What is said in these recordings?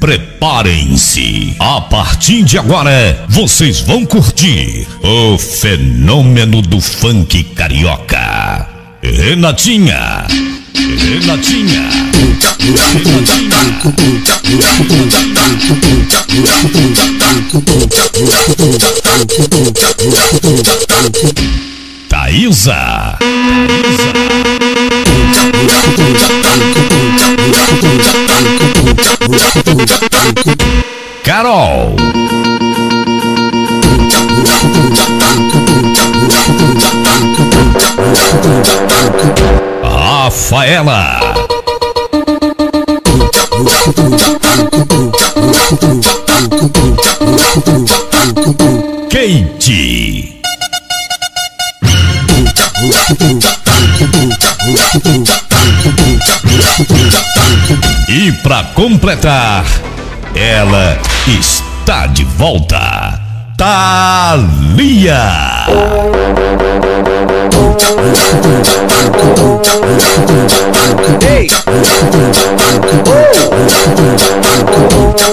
Preparem-se. A partir de agora, vocês vão curtir o fenômeno do funk carioca. Renatinha. Renatinha. Thaísa. Carol. Rafaela. Kate. E pra completar, ela está de volta. Thalia. Ei!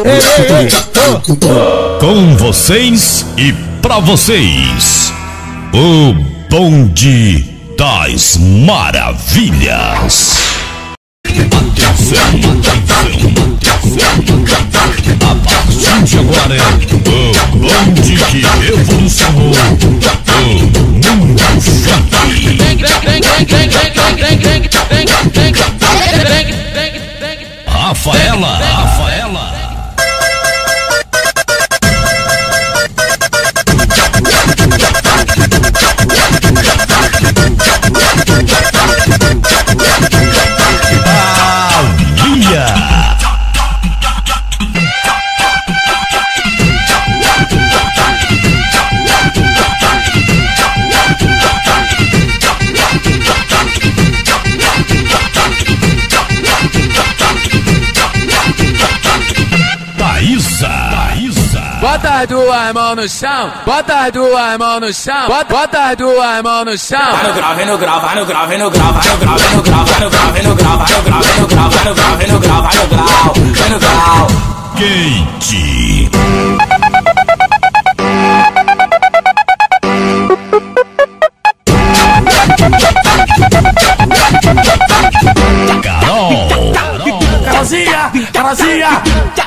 Ei, ei, ei! Oh, Com vocês e pra vocês, o bonde das maravilhas. A partir de agora, o bonde que revolucionou o mundo funk. Rafaela. Bota as duas mãos no chão, bota as duas mãos no chão, bota, bota as duas mãos no chão. Vai no grau, vem no grau, vai no grau, vem no grau, vai no grau, vem no grau, vai no grau, vem no grau, vai no grau, vem no grau, vai no grau, vem no grau, vai no grau, vem no grau. Kate.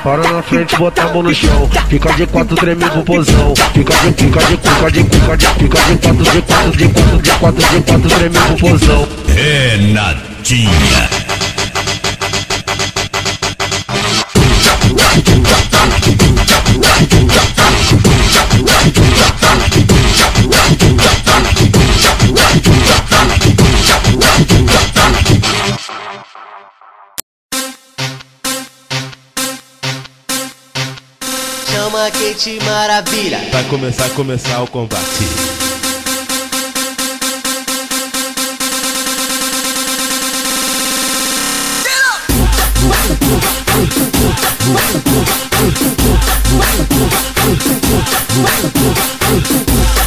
Para na frente, bota a mão no chão. Fica de quatro, treme pro pozão. Fica de, fica de, fica de, fica de, fica de quatro, de quatro, de quatro, de quatro, de quatro, treme pro pozão. Renatinha. Chama Kate Maravilha. Vai começar, começar o combate.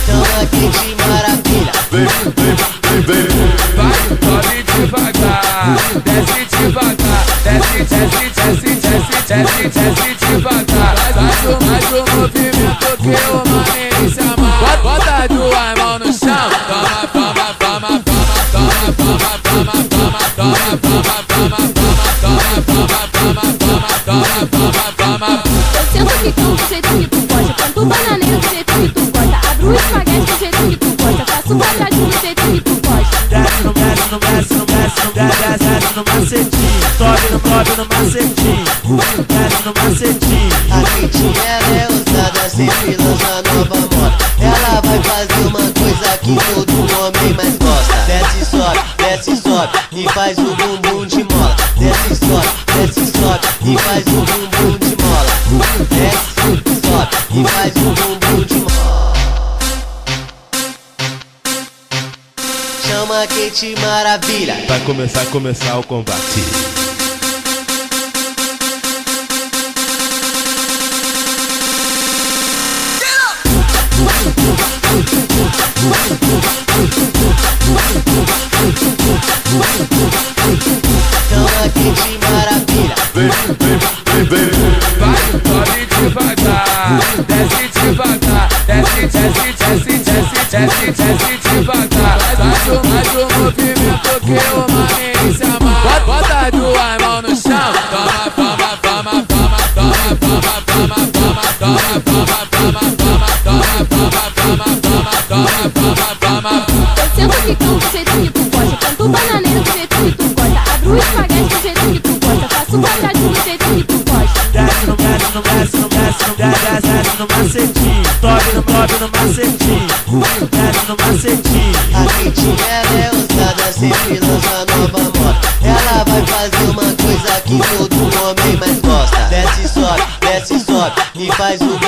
Chama Kate Maravilha. Vai, sobe devagar, desce devagar, desce, desce, desce, desce, desce, desce devagar. Faz o, faz o movimento que maninho se amarra. Bota as duas mãos no chão, toma, toma, toma, toma, toma, toma, toma, toma, toma, toma, toma, toma, toma, toma, toma, toma, toma, toma. Eu sento quicão do jeito que tu gosta. Canto bananeiro do jeito que tu gosta. Abro o espaguete do jeito que tu gosta. Faço quadradinho do jeito que tu gosta. Desce no desce no desce no desce no desce desce no macetinho. Sobe no sobe no macetinho. Desce no macetinho. A Kate ela é ousada, sempre lança nova moda. Ela vai fazer uma coisa que todo homem mais gosta. Desce, sobe, desce, sobe e faz o bumbum de mola. Desce, sobe, desce, sobe e faz o bumbum de mola. Desce, sobe e faz o bumbum de mola. Chama a Kate Maravilha. Vai começar, começar o combate. Chama a Kate Maravilha. Vai, sobe devagar, desce devagar, desce, desce, desce, desce, desce, desce devagar. Faz o, faz o movimento que o maninho se amarra. Bota duas toma, toma, toma. Eu sento quicão do jeito que tu gosta. Canto bananeira do jeito que tu gosta. Abro o espaguete do jeito que tu gosta. Faço quadradinho do jeito que tu gosta. Desce no, desce no, desce no, desce no, desce, desce, desce no macetinho. Sobe no, sobe no macetinho. Desce no macetinho. A quentinha ela é ousada, sempre lança nova moda. Ela vai fazer uma coisa que todo homem mais gosta. Desce, sobe, desce, sobe e faz o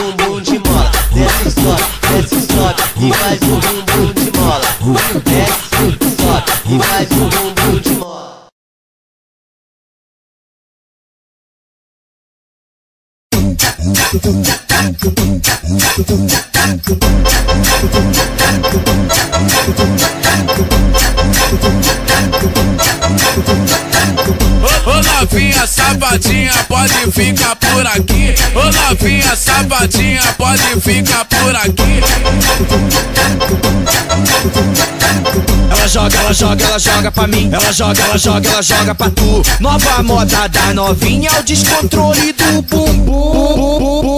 ficar por aqui. Ela joga, ela joga, ela joga pra mim. Ela joga, ela joga, ela joga pra tu. Nova moda da novinha, é o descontrole do bumbum.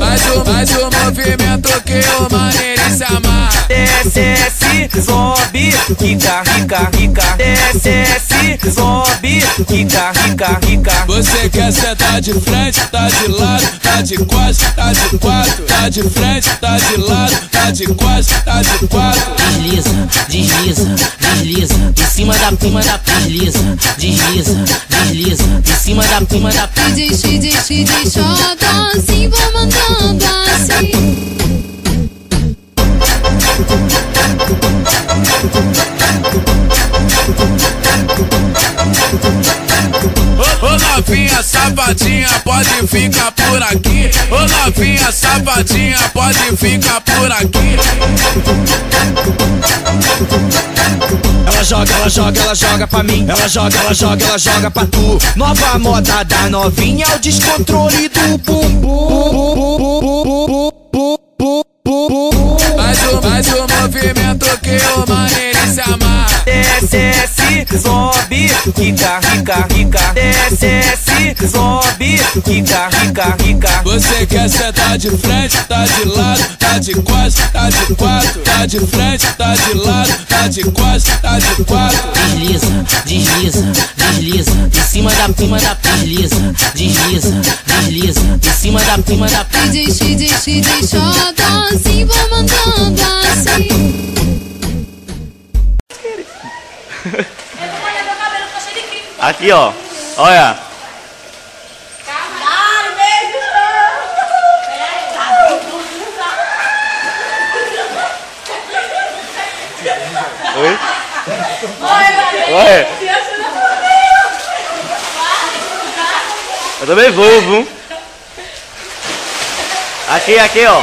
Faz o, faz o movimento que o maneiro se amarra. Desce, sobe, rica, rica, rica. Desce, sobe, rica, rica, rica. Você quer sentar de frente, tá de lado, tá de costas, tá de quatro, tá de frente, tá de lado, tá de costas, tá de quatro. Desliza, desliza, desliza. Em cima da prima da desliza, desliza, desliza. Em cima da prima da DJ, DJ, DJ, joga assim, vou mandando assim. Ô novinha safadinha, pode ficar por aqui. Ô novinha safadinha, pode ficar por aqui. Ela joga, ela joga, ela joga pra mim. Ela joga, ela joga, ela joga pra tu. Nova moda da novinha, é o descontrole do bumbum. Faz o, faz o movimento que o sobe, rica, rica, rica. Desce, sobe, rica, rica, rica. Você quer sentar de frente, tá de lado, tá de costas, tá de quatro, tá de frente, tá de lado, tá de costas, tá de quatro. desliza, desliza, desliza. Em cima da prima da desliza, desliza, desliza. Em cima da prima da DJ, DJ, DJ, joga assim, vou mandando assim. Aqui, ó. Olha. Oi? Oi? Eu também vou, viu? Aqui, aqui, ó.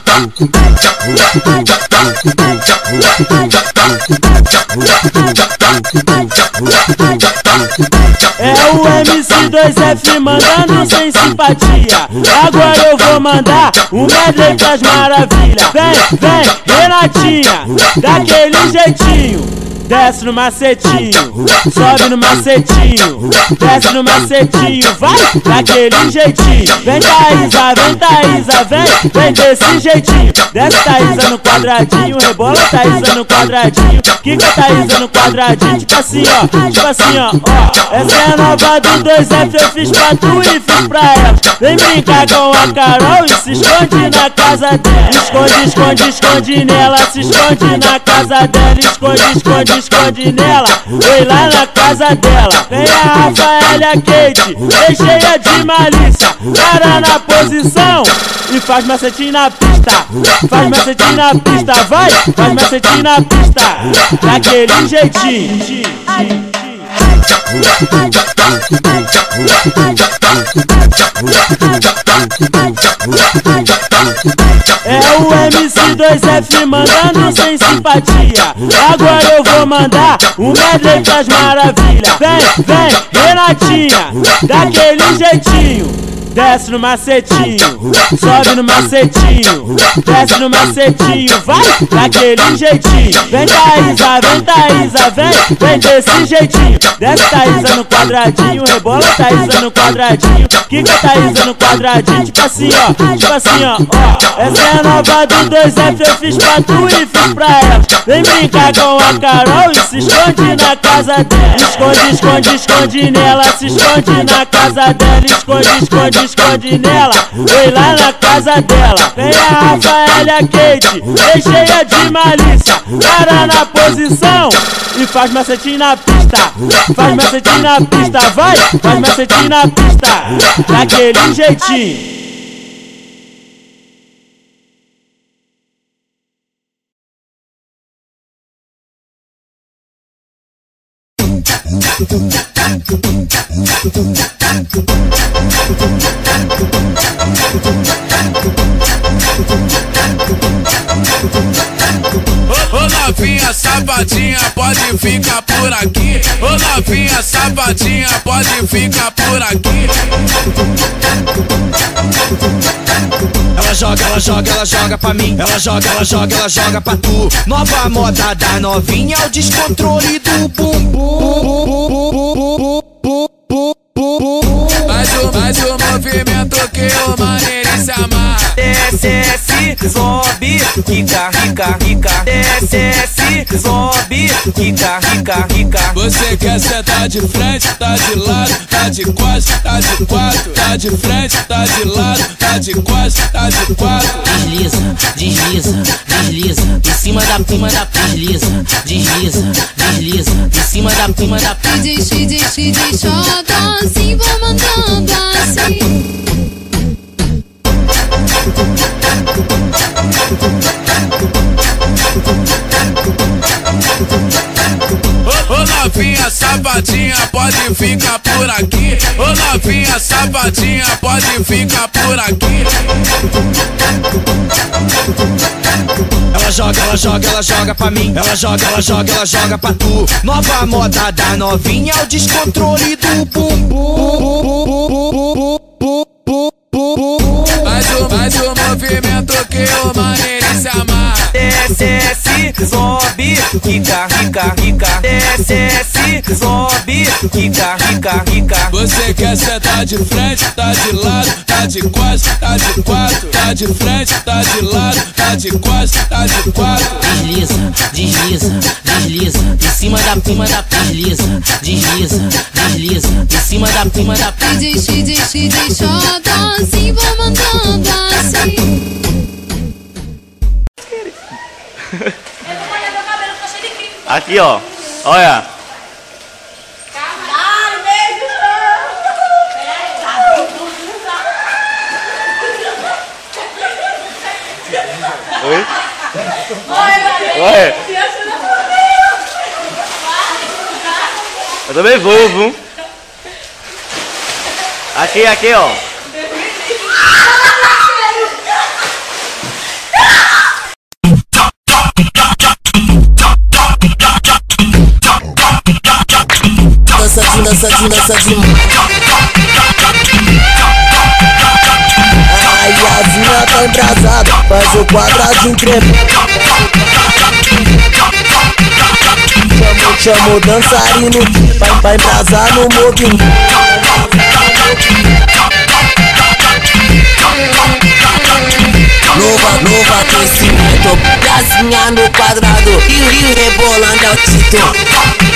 É o MC2F mandando sem simpatia. Agora eu vou mandar um medley pras maravilhas. Vem, vem, Renatinha, daquele jeitinho. Desce no macetinho, sobe no macetinho, desce no macetinho, vai daquele jeitinho. Vem Thaísa, vem Thaísa, vem, vem desse jeitinho. Desce Thaísa no quadradinho, rebola Thaísa no quadradinho. Kika Thaísa no quadradinho, tipo assim ó, tipo assim ó. Essa é a nova do 2F, eu fiz pra tu e fiz pra ela. Vem brincar com a Carol e se esconde na casa dela. Esconde, esconde, esconde nela, se esconde na casa dela. Esconde, esconde, esconde nela, foi lá na casa dela. Vem a Rafaela Kate, vem cheia de malícia. Para na posição e faz macetinho na pista. Faz macetinho na pista, vai, faz macetinho na pista. Daquele jeitinho. É o MC2F mandando sem simpatia. Agora eu vou mandar um medley pras maravilhas. Vem, vem, Renatinha, daquele jeitinho. Desce no macetinho, sobe no macetinho, desce no macetinho, vai daquele jeitinho. Vem Thaísa, vem Thaísa, vem, vem desse jeitinho. Desce Thaísa no quadradinho, rebola Thaísa no quadradinho. Kika Thaísa no quadradinho, tipo assim ó, tipo assim ó, ó. Essa é a nova do 2F, eu fiz pra tu e fiz pra ela. Vem brincar com a Carol e se esconde na casa dela. Esconde, esconde, esconde nela, se esconde na casa dela. Esconde, esconde, esconde nela, vem lá na casa dela. Vem a Rafaela Kate, vem cheia de malícia. Para na posição e faz macetinho na pista. Faz macetinho na pista, vai, faz macetinho na pista. Daquele jeitinho. Novinha safadinha, pode ficar por aqui. Ô novinha safadinha, pode ficar por aqui. Ela joga, ela joga, ela joga pra mim. Ela joga, ela joga, ela joga pra tu. Nova moda da novinha, o descontrole do bumbum. Faz o, faz o movimento que o maneiro se amarra. Desce, sobe, rica, rica, rica. Desce, sobe, rica, rica, rica. Você quer sentar de frente, tá de lado, tá de costas, tá de quatro, tá de frente, tá de lado, tá de costas, tá de quatro. Desliza, desliza, desliza. Em cima da prima da desliza, desliza, desliza. Em cima da prima da DJ, DJ, DJ, joga assim, vou mandando assim. Ô, ô novinha safadinha, pode ficar por aqui. Ô novinha safadinha, pode ficar por aqui. Ela joga, ela joga, ela joga pra mim. Ela joga, ela joga, ela joga pra tu. Nova moda da novinha, é o descontrole do bumbum. Faz o, movimento que o. Desce, sobe, rica, rica, rica. Desce, sobe, rica, rica, rica. Você quer sentar de frente, tá de lado, tá de costas, tá de quatro, tá de frente, tá de lado, tá de costas, tá de quatro. Desliza, desliza, desliza. Em cima da prima da desliza, desliza, desliza. Em cima da prima da DJ, DJ, joga assim, vou mandando assim. Aqui, ó. Olha. Oi? Oi? Eu também vou, viu? Aqui, aqui, ó. Dançadinho, dançadinho, dançadinho. Ai, a vinha tá embrasada, faz o quadradinho tremer. Chamo, chamo dançarino pra, pra embrasar no movimento. Nova, novo aquecimento, brasinha no quadrado e o rio rebolando é o título.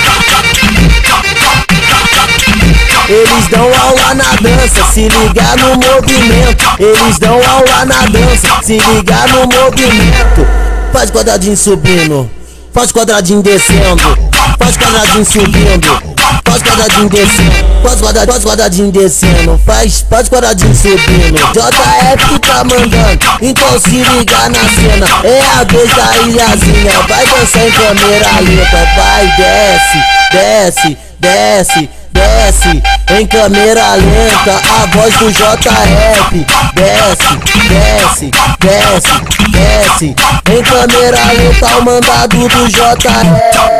Eles dão aula na dança, se ligar no movimento. Eles dão aula na dança, se ligar no movimento. Faz quadradinho subindo, faz quadradinho descendo, faz quadradinho subindo, faz quadradinho descendo. Faz quadradinho, faz quadradinho descendo, faz, faz quadradinho subindo. JF tá mandando, então se liga na cena. É a vez da ilhazinha, vai dançar em câmera lenta, vai, desce, desce, desce. Desce em câmera lenta, a voz do JF. Desce, desce, desce, desce em câmera lenta, o mandado do JF.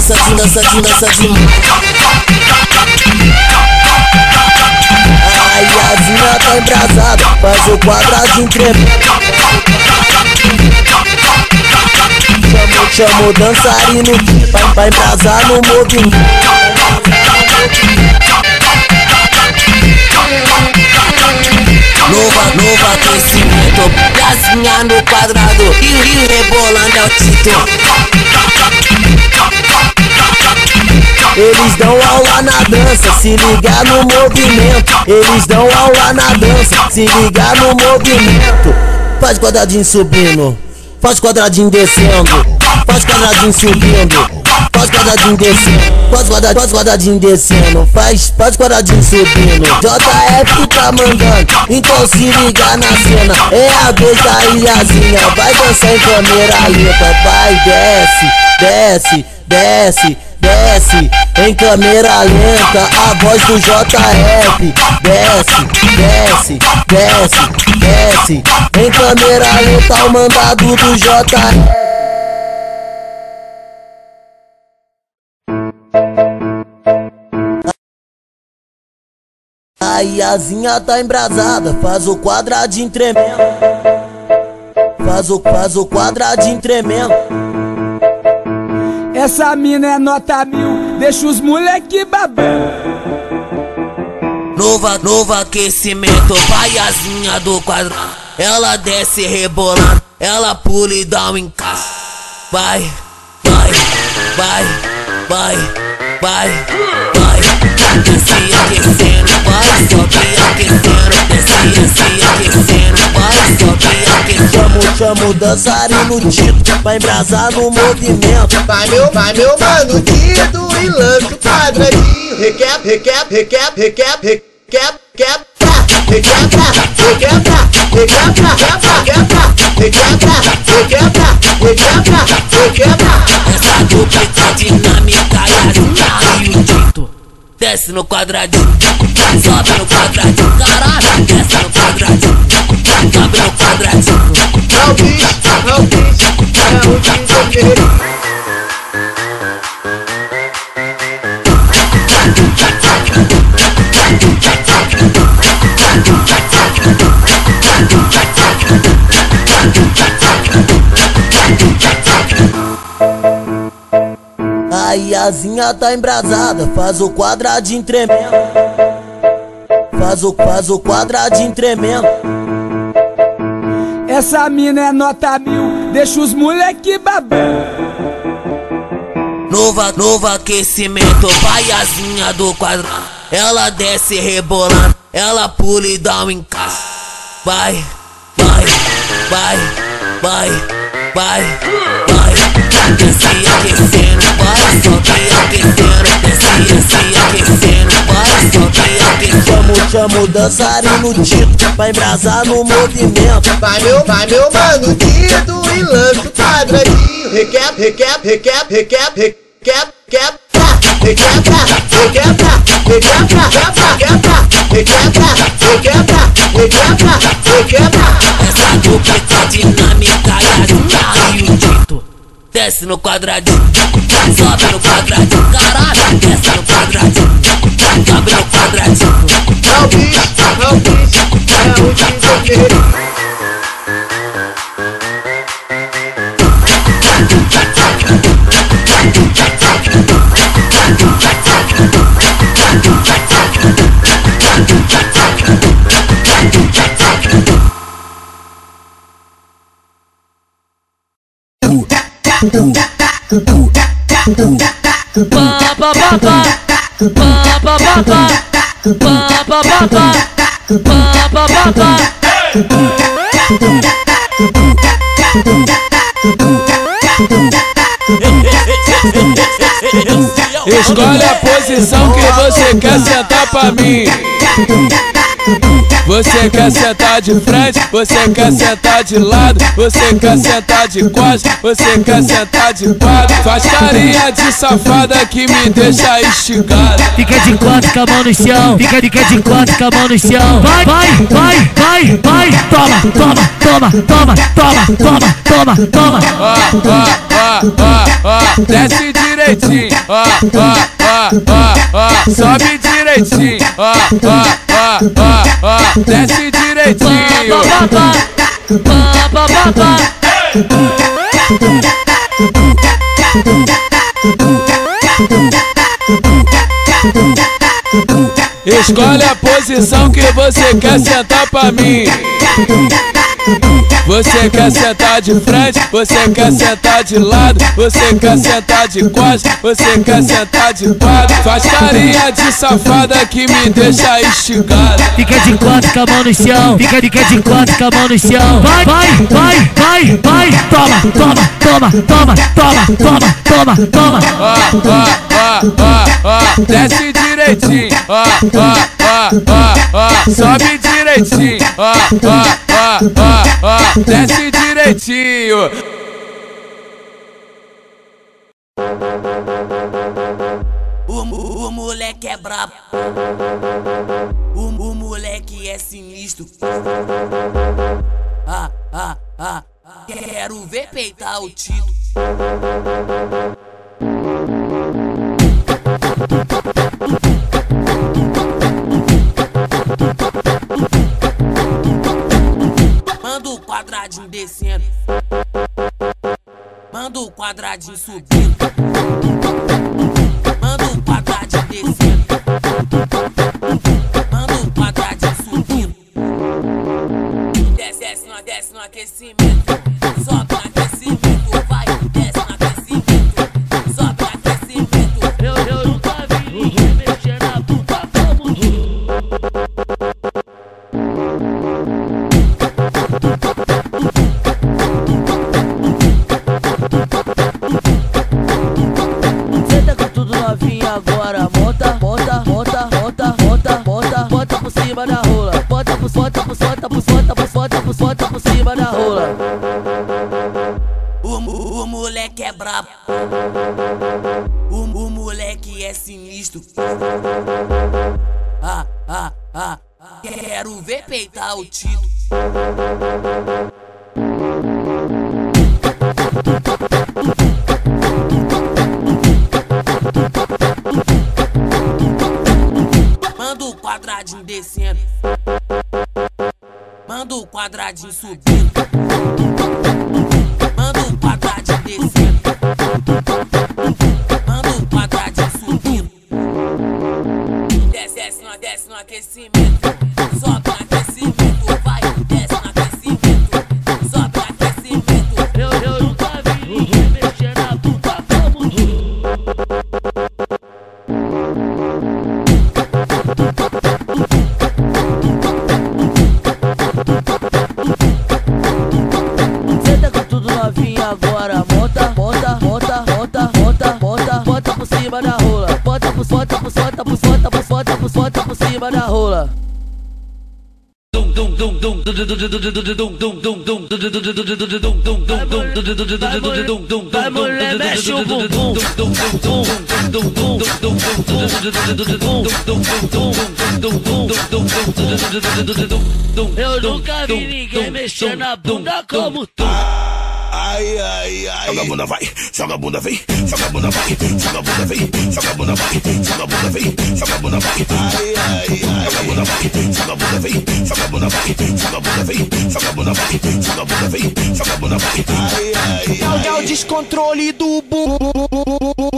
dançadinho, dançadinho, dançadinho. Ai, a zinha tá embrasada, faz o quadradinho tremer. Chamo, chamo dançarino, vai, vai embrasar no movimento. Nova, nova aquecimento, casinha no quadrado e, e rebolando ao tito. Eles dão aula na dança, se ligar no movimento. Eles dão aula na dança, se ligar no movimento. Faz quadradinho subindo, faz quadradinho descendo, faz quadradinho subindo. Faz quadradinho descendo, faz quadradinho, faz quadradinho descendo, faz, faz quadradinho subindo. JF tá mandando, então se liga na cena. É a vez da ilhazinha, vai dançar em câmera lenta, vai, desce, desce, desce desce em câmera lenta, a voz do JF. Desce, desce, desce, em câmera lenta, o mandado do JF. A Iazinha tá embrasada, faz o quadradinho tremendo. Faz o, faz o quadradinho tremendo. Essa mina é nota mil, deixa os moleque babando. Novo, novo aquecimento, vaiazinha do quadro. Ela desce rebolando, ela pula e dá um encaixe. Vai, vai, vai, vai, vai, vai. Desce aquecendo, vai, sobe aquecendo. Desce, desce aquecendo, vai, sobe aquecendo. Chamo, chamo dançarino Tito, vai embrasar no movimento. Vai meu, vai meu mano Tito e lança o quadradinho. Requebra, requebra, requebra, requebra, requebra, quebra. Requebra, requebra, requebra, requebra, requebra, requebra, requebra, requebra. Essa dupla dinâmica e a e o Tito. Desce no quadradinho, sobe no quadradinho, caralho, desce no quadradinho, sobe no quadradinho. É o bicho, é o bicho, é o bicho A Iazinha tá embrasada, faz o quadradinho tremendo. Faz o, faz o quadradinho tremendo. Essa mina é nota mil, deixa os moleque babando. Novo, novo aquecimento, vaiazinha do quadrado. Ela desce rebolando, ela pula e dá um encaixe. Vai, vai, vai, vai, vai, vai. Desce aquecendo, vai, sobe aquecendo. Desce, aquecendo, vai, sobe aquecendo. Chamo, chamo dançarino Tito, vai embrasar no movimento. Vai meu, vai meu mano Tito e lança o quadradinho. Requebra, requebra, requebra, requebra, requebra, quebra. Requebra, requebra, requebra, requebra, requebra, requebra, requebra, requebra. Essa dupla dinâmica e a e o Tito. Desce no quadradinho, sobe no quadradinho, caralho, desce no quadradinho, sobe no quadradinho. É o bicho, é o bicho, é o bicho Eu Escolhe a posição que você quer sentar pra mim. Você quer sentar de frente, você quer sentar de lado, você quer sentar de costas, você quer sentar de quatro. Faz carinha de safada que me deixa esticado. Fica de quatro com a mão no chão, fica, fica de quatro com a mão no chão. Vai, vai, vai, vai, vai. Toma, toma, toma, toma, toma, toma, toma, toma. Ó, ó, ó, ó, ó, desce direitinho ó, ó, ó, ó, ó, sobe direitinho, ó, ó, ó, ó, desce direitinho. Escolhe a posição que você quer sentar pra mim. Você quer sentar de frente, você quer sentar de lado, você quer sentar de costas, você quer sentar de quatro. Faz carinha de safada que me deixa instigado. Fica de quatro com a mão no chão, fica, fica de quatro com a mão no chão. Vai, vai, vai, vai, vai, toma, toma, toma, toma, toma, toma, toma, toma. Ó, ó, ó, ó, ó, desce direitinho, ó, ó, ó, sobe direitinho, ó, ó, ó, ó, desce direitinho. O, o, moleque é brabo. O, o moleque é sinistro. Ah, ah, ah. Quero ver peitar o Tito. Quadradinho subindo. Manda o quadradinho descendo. Manda o quadradinho subindo. Vai mulher, mexe o bumbum. Eu nunca vi ninguém mexer na bunda como tu. Ai, ai, ai. Joga a bunda, vai. Joga a bunda, vem. Joga a bunda, vai. Joga a bunda, vem. Joga a bunda, vai. Joga a bunda, vem. Joga a bunda, vai. Ai, ai, ai. Joga a bunda, vai. Joga a bunda, vem. Joga a bunda, vai. Joga a bunda, vem. Joga a bunda, vai. Joga a bunda, vem. Joga a bunda, vai. Ai, ai, ai. É o descontrole do bum.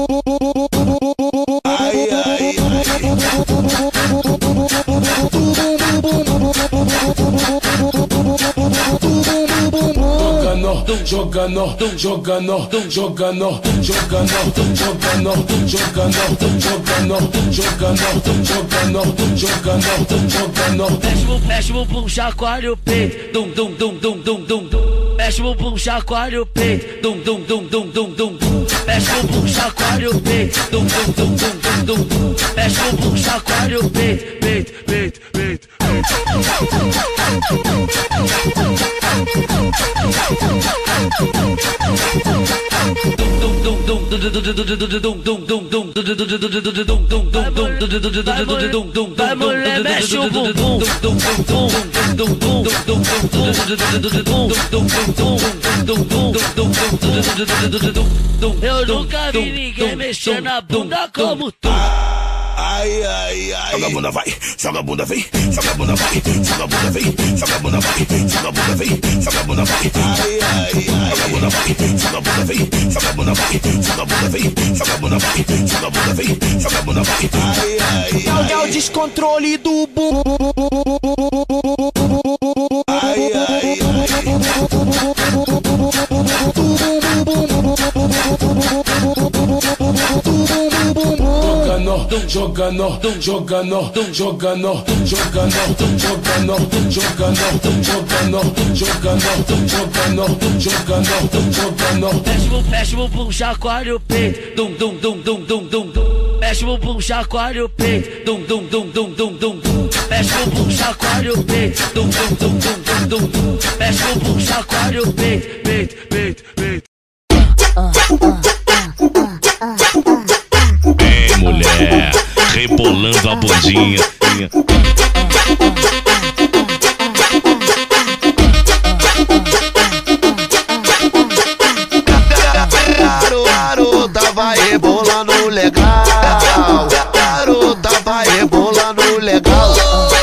Jogando, jogando, jogando, jogando, jogando, jogando, jogando, jogando, jogando, jogando, jogando, jogando. Mexe o mexe o bumbum, chacoalha o peito. Dum dum dum dum dum dum dum. Mexe o bumbum, chacoalha o peito. Dum dum dum dum dum dum. Mexe o bumbum, chacoalha o peito. Dum, dum, dum, dum, dum, dum. Mexe o bumbum, chacoalha o peito, Vai mulher, mexe o bumbum. Eu nunca vi ninguém mexer na bunda como tu. Ai, ai, ai. Joga a bunda, vai. Joga a bunda, vem. Joga a bunda, vai. Joga a bunda, vem. Joga a bunda, vai. Joga a bunda, vem. Joga a bunda, vai. Ai, ai, ai. Joga a bunda, vai. Joga a bunda, vem. Joga a bunda, vai. Joga a bunda, vem. Joga a bunda, vai. Joga a bunda, vem. Joga a bunda, vai. Ai, ai, ai. É o descontrole do bum. Jogando, jogando, jogando, jogando, jogando, jogando, jogando, jogando, jogando, jogando, jogando, jogando. Mexe o mexe o bumbum, chacoalha o peito. Dum, dum, dum, dum, dum, dum. Mexe o bumbum, chacoalha o peito. Dum, dum, dum, dum, dum, dum. Mexe o bumbum, chacoalha o peito. Dum, dum, dum, dum, dum, dum. Mexe o bumbum, chacoalha o peito. Peito, peito, peito. É, rebolando a bundinha. Garo- Garota vai rebolando legal. Garota vai rebolando legal.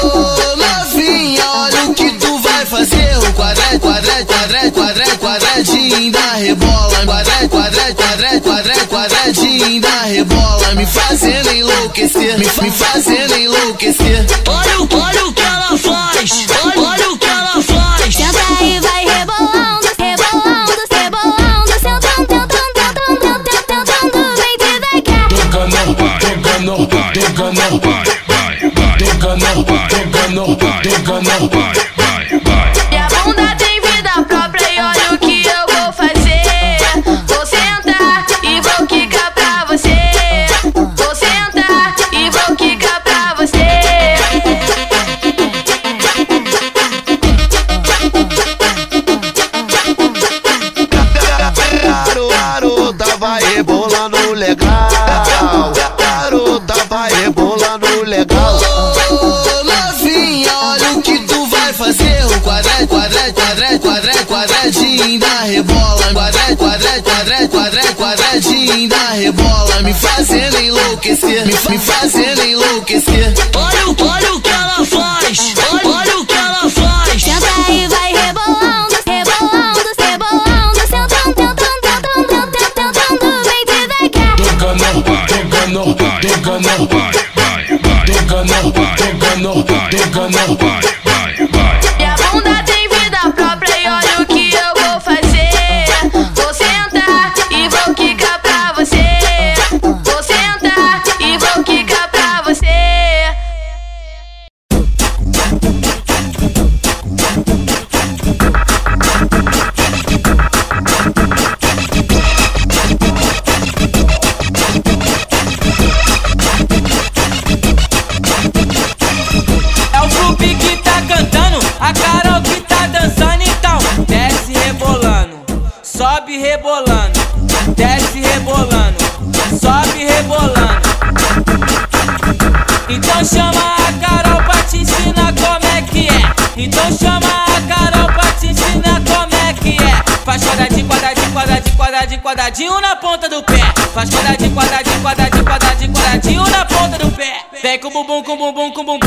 Ô, novinha, olha o que tu vai fazer. O quadrado, quadrado, quadrado, quadrado, quadradinho da rebola. Quadrado, quadrado, quadrado, quadrado, quadradinho da rebola fazendo enlouquecer, me, me fazendo enlouquecer. Olha, olha o que ela faz, olha, olha o que ela faz. Senta aí, vai rebolando, rebolando, rebolando, sentando, tentando, tentando, tentando, vem devagar. Toca não, toca não, toca não, vai, vai, vai. Toca não, toca não, toca não, vai. Enlouquecer, me, me fazendo enlouquecer. Olha, o- olha o que ela faz, olha, olha o que ela faz. Senta aí, vai rebolando, rebolando, rebolando. Sentando, tentando, tentando, tentando, vem devagar. Tocando, tocando, tocando, tocando, tocando, tocando. Minha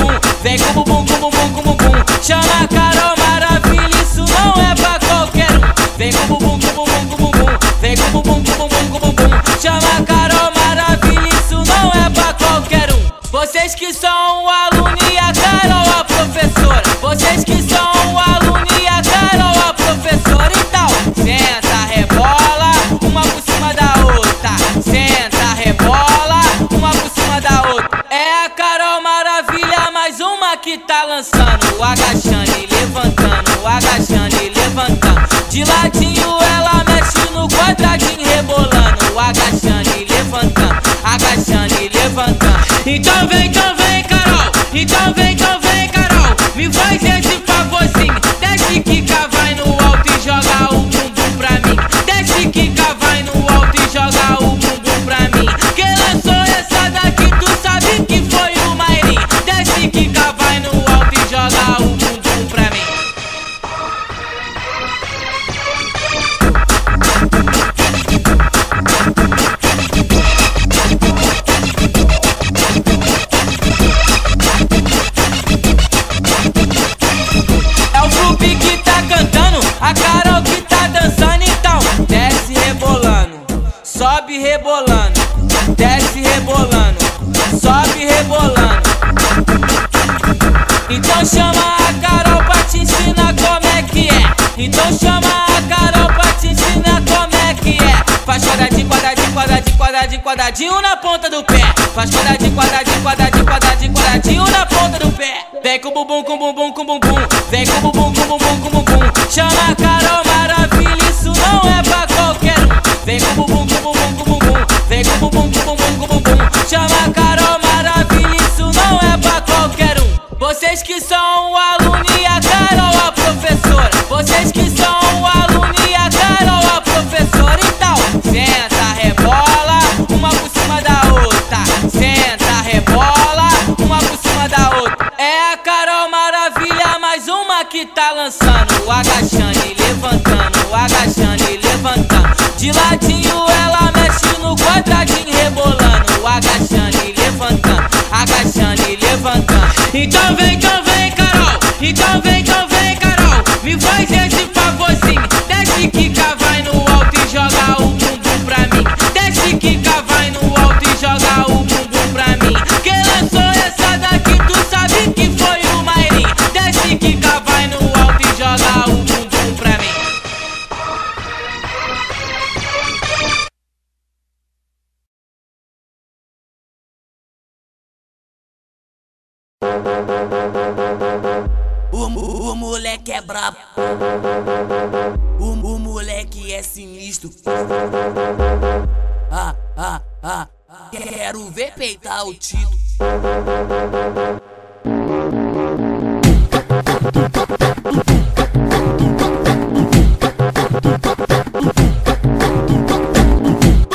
bumbum. Vem com bumbum, com bumbum, com bumbum. Chama a Carol Maravilha, isso não é pra qualquer um. Vem com bumbum, com bumbum, com bumbum. Vem com bumbum, com bumbum, com bumbum. Chama a Carol Maravilha, isso não é pra qualquer um. Vocês que são o aluno e a Carol a professora. Vocês que são tá lançando, agachando e levantando, agachando e levantando. De ladinho ela mexe no quadradinho, rebolando, agachando e levantando, agachando e levantando. Então vem, então vem, Carol, então vem, então vem, Carol, me faz esse favorzinho, desce que quadradinho na ponta do pé. Faz quadradinho, quadradinho, quadradinho, quadradinho, quadradinho na ponta do pé. Vem com o bumbum balançando, agachando e levantando, agachando e levantando. De ladinho ela mexe no quadradinho, rebolando, agachando e levantando, agachando e levantando. Então vem, então vem, Carol. Então vem, então vem, Carol. Me faz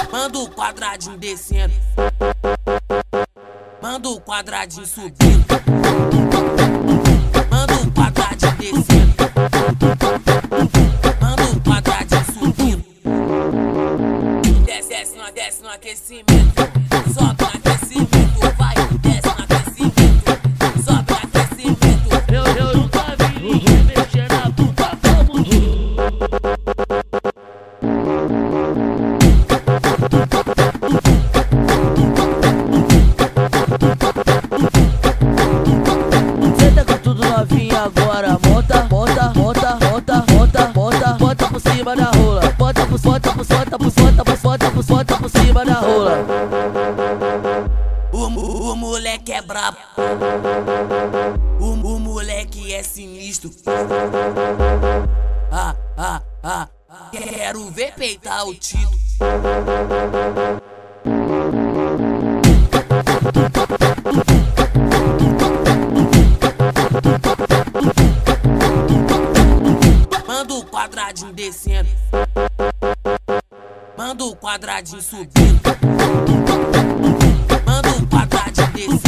Manda o quadradinho descendo. Manda o quadradinho subindo. Ah, ah, ah, quero ver peitar o Tito. Manda o quadradinho descendo. Manda o quadradinho subindo. Manda o quadradinho descendo.